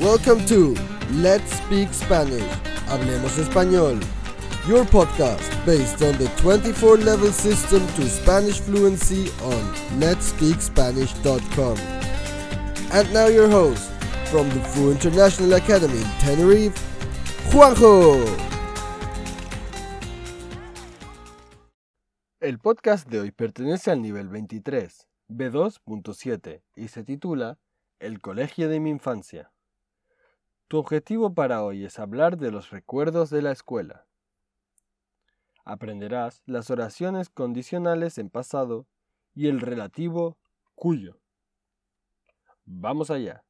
Welcome to Let's Speak Spanish. Hablemos Español. Your podcast based on the 24 level system to Spanish fluency on letspeakspanish.com. And now your host from the Fu International Academy in Tenerife, Juanjo. El podcast de hoy pertenece al nivel 23, B2.7, y se titula El Colegio de mi Infancia. Tu objetivo para hoy es hablar de los recuerdos de la escuela. Aprenderás las oraciones condicionales en pasado y el relativo cuyo. Vamos allá.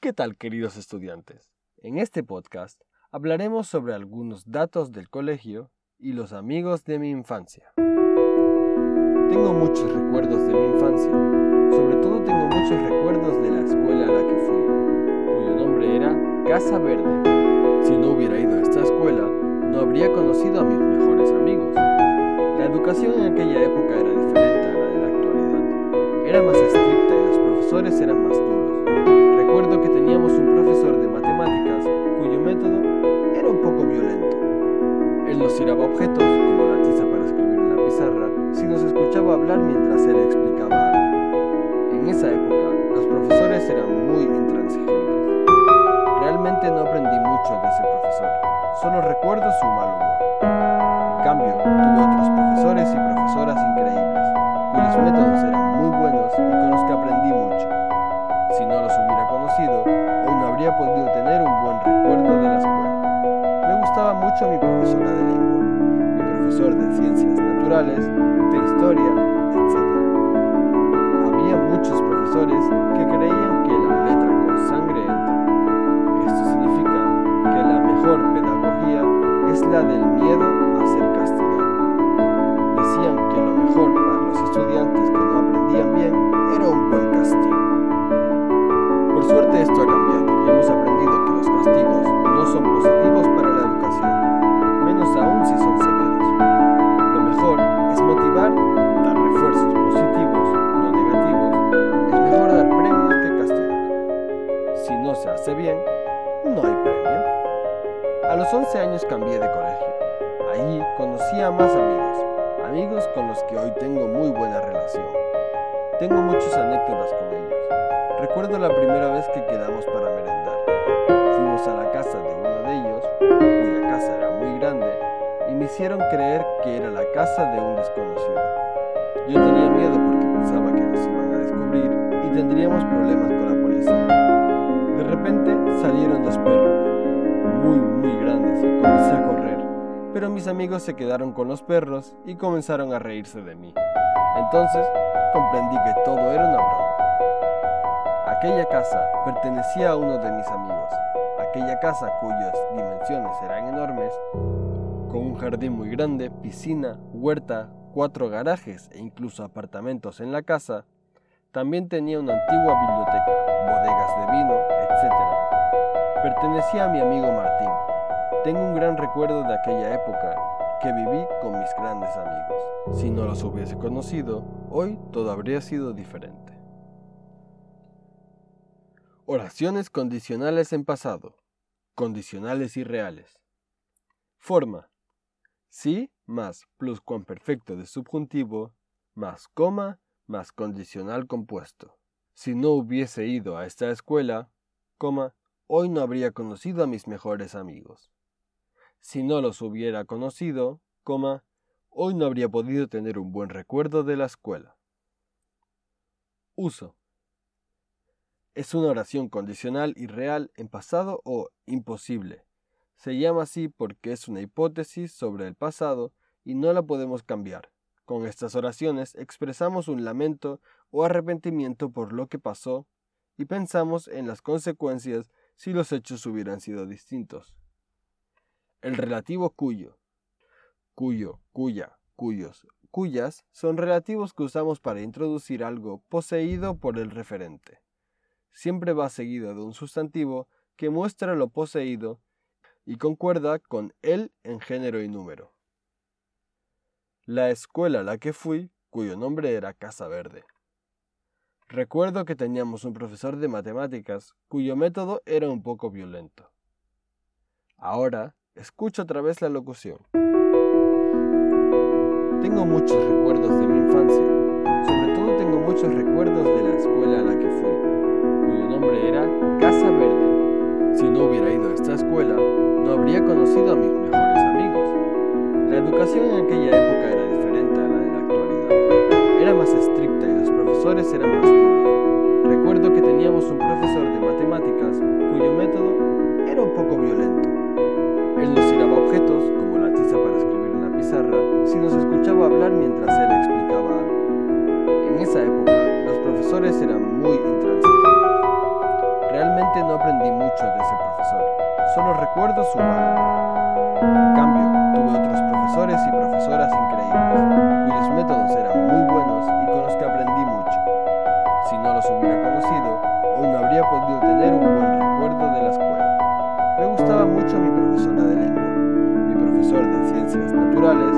¿Qué tal queridos estudiantes? En este podcast hablaremos sobre algunos datos del colegio y los amigos de mi infancia. Tengo muchos recuerdos de mi infancia, sobre todo tengo muchos recuerdos de la escuela Casa Verde. Si no hubiera ido a esta escuela, no habría conocido a mis mejores amigos. La educación en aquella época era diferente a la de la actualidad. Era más estricta y los profesores eran más duros. Recuerdo que teníamos un profesor de matemáticas cuyo método era un poco violento. Él nos tiraba objetos, como la tiza para escribir en la pizarra, si nos escuchaba hablar mientras él explicaba algo. En esa época, los profesores eran muy intransigentes. Solo recuerdo su mal humor. En cambio, tuve otros profesores y profesoras increíbles, cuyos métodos eran muy buenos y con los que aprendí mucho. Si no los hubiera conocido, hoy no habría podido tener un buen recuerdo de la escuela. Me gustaba mucho mi profesora de lengua, mi profesor de ciencias naturales, de historia, etc. Había muchos profesores que creían son positivos para la educación, menos aún si son severos. Lo mejor es motivar, dar refuerzos positivos, no negativos. Es mejor dar premios que castigar. Si no se hace bien, no hay premio. A los 11 años cambié de colegio. Allí conocí a más amigos, amigos con los que hoy tengo muy buena relación. Tengo muchas anécdotas con ellos. Recuerdo la primera vez que quedamos para merendar. A la casa de uno de ellos, cuya casa era muy grande, y me hicieron creer que era la casa de un desconocido. Yo tenía miedo porque pensaba que nos iban a descubrir y tendríamos problemas con la policía. De repente salieron dos perros, muy muy grandes, y comencé a correr. Pero mis amigos se quedaron con los perros y comenzaron a reírse de mí. Entonces comprendí que todo era una broma. Aquella casa pertenecía a uno de mis amigos. Aquella casa cuyas dimensiones eran enormes, con un jardín muy grande, piscina, huerta, cuatro garajes e incluso apartamentos en la casa, también tenía una antigua biblioteca, bodegas de vino, etc. Pertenecía a mi amigo Martín. Tengo un gran recuerdo de aquella época que viví con mis grandes amigos. Si no los hubiese conocido, hoy todo habría sido diferente. Oraciones condicionales en pasado. Condicionales y reales. Forma. Sí más pluscuamperfecto de subjuntivo más coma más condicional compuesto. Si no hubiese ido a esta escuela, coma, hoy no habría conocido a mis mejores amigos. Si no los hubiera conocido, coma, hoy no habría podido tener un buen recuerdo de la escuela. Uso. Es una oración condicional y real en pasado o imposible. Se llama así porque es una hipótesis sobre el pasado y no la podemos cambiar. Con estas oraciones expresamos un lamento o arrepentimiento por lo que pasó y pensamos en las consecuencias si los hechos hubieran sido distintos. El relativo cuyo. Cuyo, cuya, cuyos, cuyas son relativos que usamos para introducir algo poseído por el referente. Siempre va seguido de un sustantivo que muestra lo poseído y concuerda con él en género y número. La escuela a la que fui, cuyo nombre era Casa Verde. Recuerdo que teníamos un profesor de matemáticas cuyo método era un poco violento. Ahora escucho otra vez la locución. Tengo muchos recuerdos de mi infancia. Sobre todo tengo muchos recuerdos de la escuela a la que fui, cuyo nombre era Casa Verde. Si no hubiera ido a esta escuela, no habría conocido a mis mejores amigos. La educación en aquella época era diferente a la de la actualidad. Era más estricta y los profesores eran más duros. Recuerdo que teníamos un profesor de matemáticas cuyo método era un poco violento. Él nos tiraba objetos, como la tiza para escribir en la pizarra, si nos escuchaba hablar mientras él explicaba algo. En esa época, los profesores eran muy intransigentes. No aprendí mucho de ese profesor, solo recuerdo su mala En cambio, tuve otros profesores y profesoras increíbles, cuyos métodos eran muy buenos y con los que aprendí mucho. Si no los hubiera conocido, hoy no habría podido tener un buen recuerdo de la escuela. Me gustaba mucho mi profesora de lengua, mi profesor de ciencias naturales,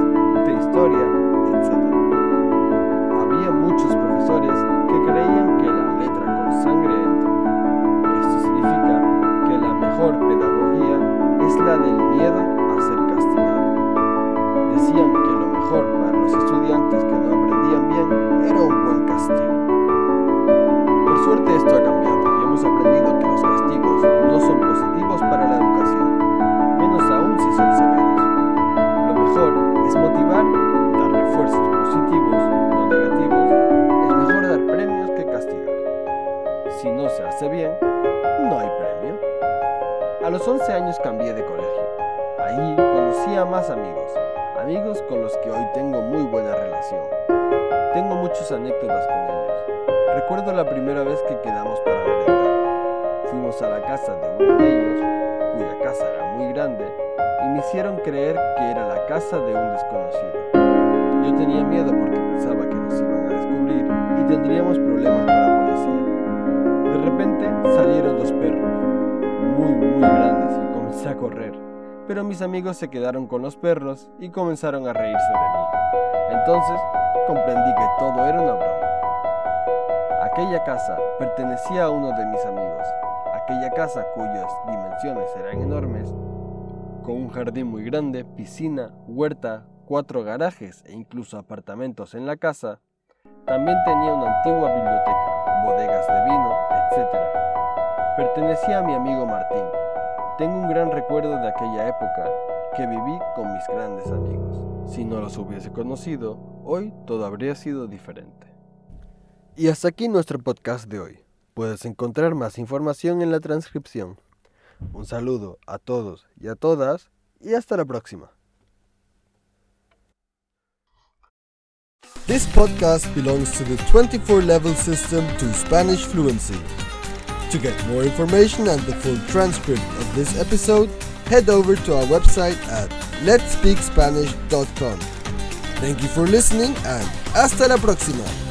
los 11 años cambié de colegio. Ahí conocí a más amigos, amigos con los que hoy tengo muy buena relación. Tengo muchas anécdotas con ellos. Recuerdo la primera vez que quedamos para merendar. Fuimos a la casa de uno de ellos, cuya casa era muy grande, y me hicieron creer que era la casa de un desconocido. Yo tenía miedo porque pensaba que nos iban a descubrir y tendríamos correr. Pero mis amigos se quedaron con los perros y comenzaron a reírse de mí. Entonces comprendí que todo era una broma. Aquella casa pertenecía a uno de mis amigos. Aquella casa cuyas dimensiones eran enormes, con un jardín muy grande, piscina, huerta, cuatro garajes e incluso apartamentos en la casa, también tenía una antigua biblioteca, bodegas de vino, etc. Pertenecía a mi amigo Martín. Tengo un gran recuerdo de aquella época que viví con mis grandes amigos. Si no los hubiese conocido, hoy todo habría sido diferente. Y hasta aquí nuestro podcast de hoy. Puedes encontrar más información en la transcripción. Un saludo a todos y a todas y hasta la próxima. This podcast belongs to the 24 level system to Spanish fluency. To get more information and the full transcript of this episode, head over to our website at letspeakspanish.com. Thank you for listening and hasta la próxima.